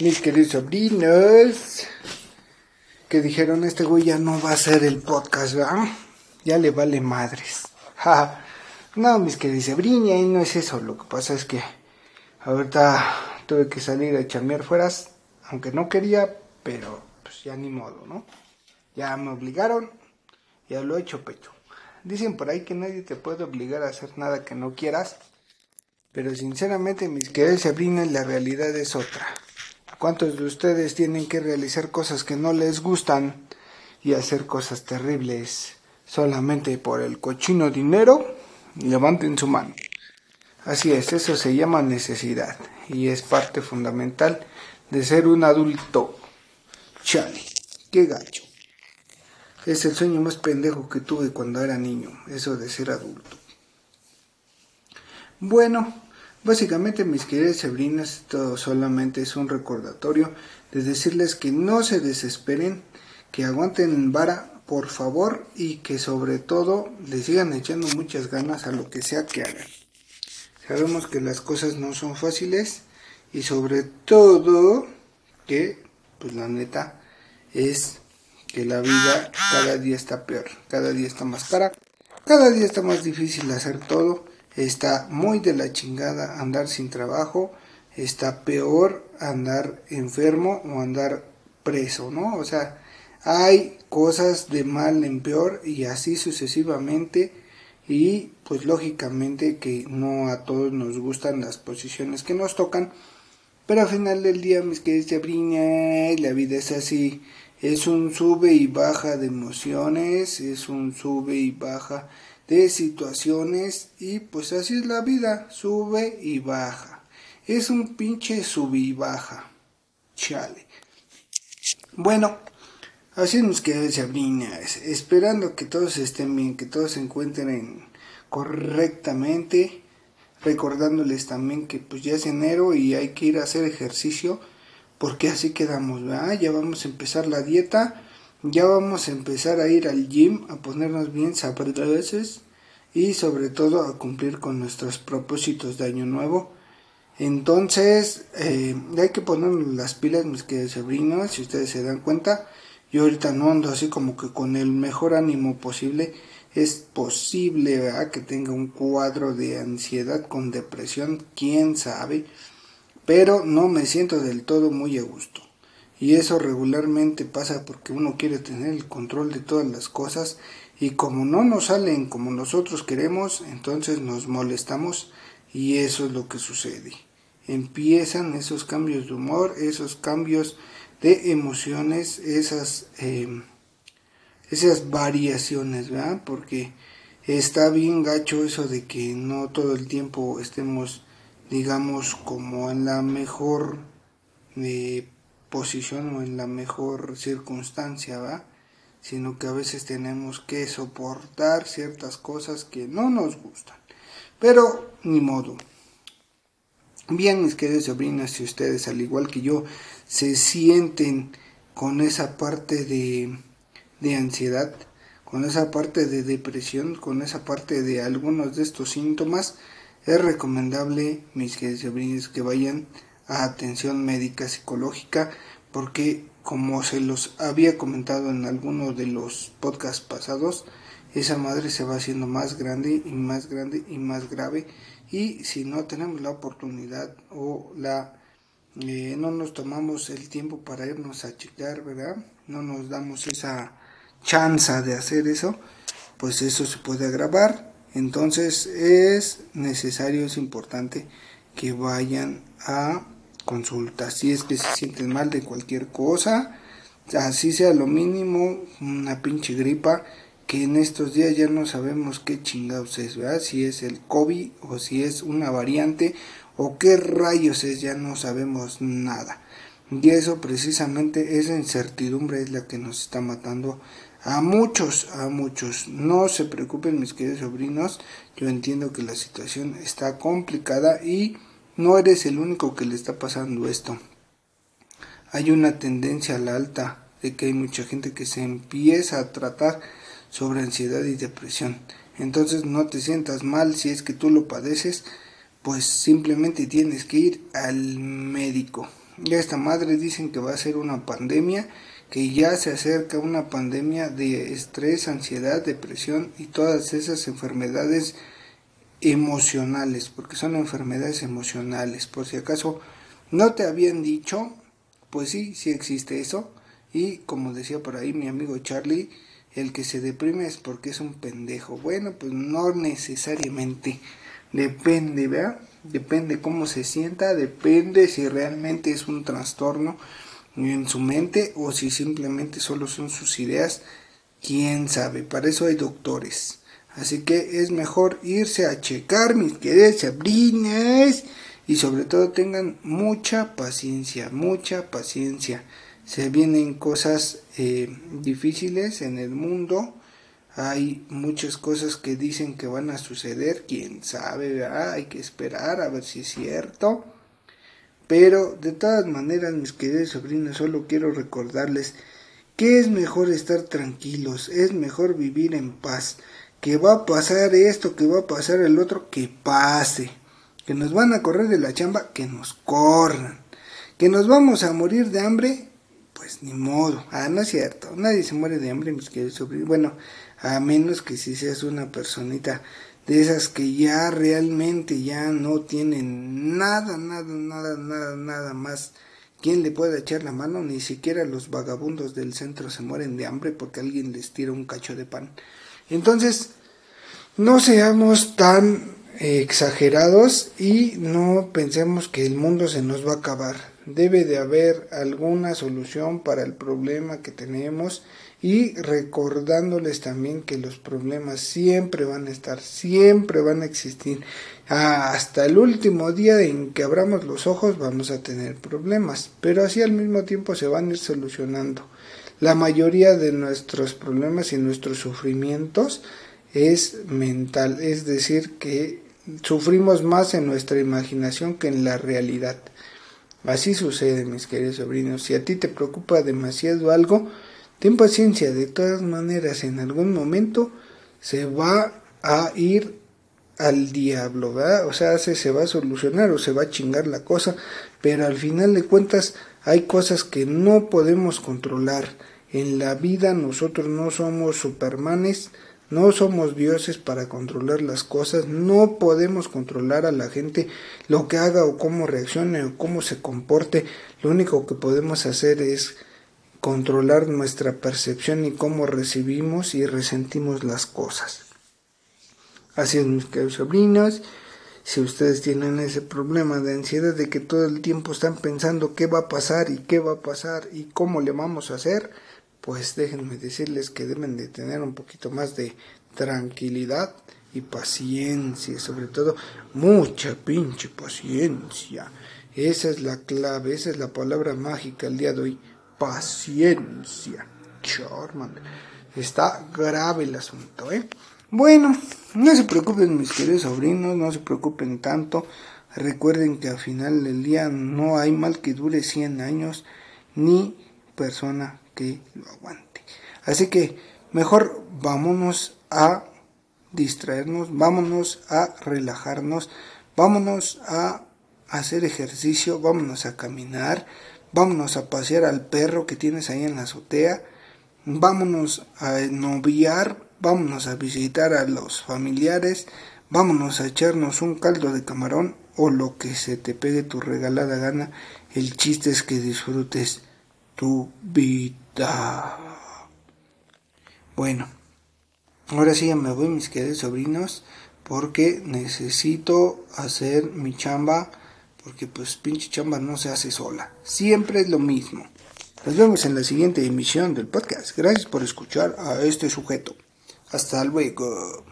mis queridos sobrinos, que dijeron, este güey ya no va a hacer el podcast, ¿verdad? Ya le vale madres. no, mis queridos sobrinos, no es eso, lo que pasa es que ahorita tuve que salir a chambear fueras, aunque no quería, pero pues ya ni modo, ¿no? Ya me obligaron, ya lo he hecho pecho. Dicen por ahí que nadie te puede obligar a hacer nada que no quieras, pero sinceramente mis queridos sobrinos, la realidad es otra. ¿Cuántos de ustedes tienen que realizar cosas que no les gustan y hacer cosas terribles solamente por el cochino dinero? Levanten su mano. Así es, eso se llama necesidad y es parte fundamental de ser un adulto. Chale, qué gacho. Es el sueño más pendejo que tuve cuando era niño, eso de ser adulto. Bueno, Básicamente, mis queridas sobrinas, esto solamente es un recordatorio de decirles que no se desesperen, que aguanten vara, por favor, y que sobre todo le sigan echando muchas ganas a lo que sea que hagan. Sabemos que las cosas no son fáciles y sobre todo que, pues la neta, es que la vida cada día está peor, cada día está más cara, cada día está más difícil hacer todo está muy de la chingada andar sin trabajo, está peor andar enfermo o andar preso, ¿no? O sea, hay cosas de mal en peor y así sucesivamente y pues lógicamente que no a todos nos gustan las posiciones que nos tocan, pero al final del día mis queridos y la vida es así, es un sube y baja de emociones, es un sube y baja de situaciones y pues así es la vida, sube y baja. Es un pinche sube y baja. Chale. Bueno, así nos queda Sabrina, esperando que todos estén bien, que todos se encuentren correctamente, recordándoles también que pues ya es enero y hay que ir a hacer ejercicio, porque así quedamos, Ya vamos a empezar la dieta ya vamos a empezar a ir al gym, a ponernos bien sabrosos y sobre todo a cumplir con nuestros propósitos de año nuevo. Entonces, eh, hay que ponernos las pilas, mis queridos sobrinos, si ustedes se dan cuenta. Yo ahorita no ando así como que con el mejor ánimo posible. Es posible que tenga un cuadro de ansiedad con depresión, quién sabe. Pero no me siento del todo muy a gusto. Y eso regularmente pasa porque uno quiere tener el control de todas las cosas y como no nos salen como nosotros queremos, entonces nos molestamos y eso es lo que sucede. Empiezan esos cambios de humor, esos cambios de emociones, esas, em, esas variaciones, ¿verdad? Porque está bien gacho eso de que no todo el tiempo estemos, digamos, como en la mejor eh, posición o en la mejor circunstancia, ¿va? Sino que a veces tenemos que soportar ciertas cosas que no nos gustan. Pero ni modo. Bien, mis queridos sobrinas, si ustedes, al igual que yo, se sienten con esa parte de, de ansiedad, con esa parte de depresión, con esa parte de algunos de estos síntomas, es recomendable, mis queridos sobrinos, que vayan a atención médica psicológica porque como se los había comentado en alguno de los podcasts pasados, esa madre se va haciendo más grande y más grande y más grave y si no tenemos la oportunidad o la eh, no nos tomamos el tiempo para irnos a checar, ¿verdad? No nos damos esa chance de hacer eso, pues eso se puede agravar. Entonces es necesario, es importante que vayan a consulta. Si es que se sienten mal de cualquier cosa, así sea lo mínimo, una pinche gripa, que en estos días ya no sabemos qué chingados es, ¿verdad? Si es el COVID o si es una variante o qué rayos es, ya no sabemos nada. Y eso precisamente, esa incertidumbre es la que nos está matando a muchos, a muchos. No se preocupen mis queridos sobrinos, yo entiendo que la situación está complicada y no eres el único que le está pasando esto. Hay una tendencia a la alta de que hay mucha gente que se empieza a tratar sobre ansiedad y depresión. Entonces no te sientas mal si es que tú lo padeces, pues simplemente tienes que ir al médico. Ya esta madre dicen que va a ser una pandemia, que ya se acerca una pandemia de estrés, ansiedad, depresión y todas esas enfermedades emocionales, porque son enfermedades emocionales. Por si acaso no te habían dicho, pues sí, sí existe eso. Y como decía por ahí mi amigo Charlie, el que se deprime es porque es un pendejo. Bueno, pues no necesariamente. Depende, ¿verdad? Depende cómo se sienta, depende si realmente es un trastorno en su mente o si simplemente solo son sus ideas. Quién sabe, para eso hay doctores. Así que es mejor irse a checar, mis queridas sabrinas. Y sobre todo tengan mucha paciencia, mucha paciencia. Se vienen cosas eh, difíciles en el mundo. Hay muchas cosas que dicen que van a suceder. Quién sabe, hay que esperar a ver si es cierto. Pero de todas maneras, mis queridos sobrinos, solo quiero recordarles que es mejor estar tranquilos, es mejor vivir en paz que va a pasar esto, que va a pasar el otro, que pase. Que nos van a correr de la chamba, que nos corran. Que nos vamos a morir de hambre, pues ni modo. Ah, no es cierto. Nadie se muere de hambre, mis queridos sobrinos. Bueno, a menos que si seas una personita de esas que ya realmente ya no tienen nada, nada, nada, nada, nada más. ¿Quién le puede echar la mano? Ni siquiera los vagabundos del centro se mueren de hambre porque alguien les tira un cacho de pan. Entonces, no seamos tan exagerados y no pensemos que el mundo se nos va a acabar. Debe de haber alguna solución para el problema que tenemos y recordándoles también que los problemas siempre van a estar, siempre van a existir. Hasta el último día en que abramos los ojos vamos a tener problemas, pero así al mismo tiempo se van a ir solucionando. La mayoría de nuestros problemas y nuestros sufrimientos es mental, es decir, que sufrimos más en nuestra imaginación que en la realidad. Así sucede, mis queridos sobrinos. Si a ti te preocupa demasiado algo, ten paciencia. De todas maneras, en algún momento se va a ir al diablo, ¿verdad? O sea, se, se va a solucionar o se va a chingar la cosa, pero al final de cuentas hay cosas que no podemos controlar. En la vida nosotros no somos supermanes, no somos dioses para controlar las cosas, no podemos controlar a la gente lo que haga o cómo reaccione o cómo se comporte. Lo único que podemos hacer es controlar nuestra percepción y cómo recibimos y resentimos las cosas. Así es, mis queridos sobrinos. Si ustedes tienen ese problema de ansiedad de que todo el tiempo están pensando qué va a pasar y qué va a pasar y cómo le vamos a hacer, pues déjenme decirles que deben de tener un poquito más de tranquilidad y paciencia, sobre todo mucha pinche paciencia. Esa es la clave, esa es la palabra mágica el día de hoy, paciencia. Charmander. Está grave el asunto, ¿eh? Bueno, no se preocupen mis queridos sobrinos, no se preocupen tanto. Recuerden que al final del día no hay mal que dure 100 años ni persona que lo aguante. Así que mejor vámonos a distraernos, vámonos a relajarnos, vámonos a hacer ejercicio, vámonos a caminar, vámonos a pasear al perro que tienes ahí en la azotea, vámonos a noviar vámonos a visitar a los familiares, vámonos a echarnos un caldo de camarón o lo que se te pegue tu regalada gana. El chiste es que disfrutes tu vida. Bueno, ahora sí ya me voy mis queridos sobrinos porque necesito hacer mi chamba porque pues pinche chamba no se hace sola. Siempre es lo mismo. Nos vemos en la siguiente emisión del podcast. Gracias por escuchar a este sujeto. Hasta luego.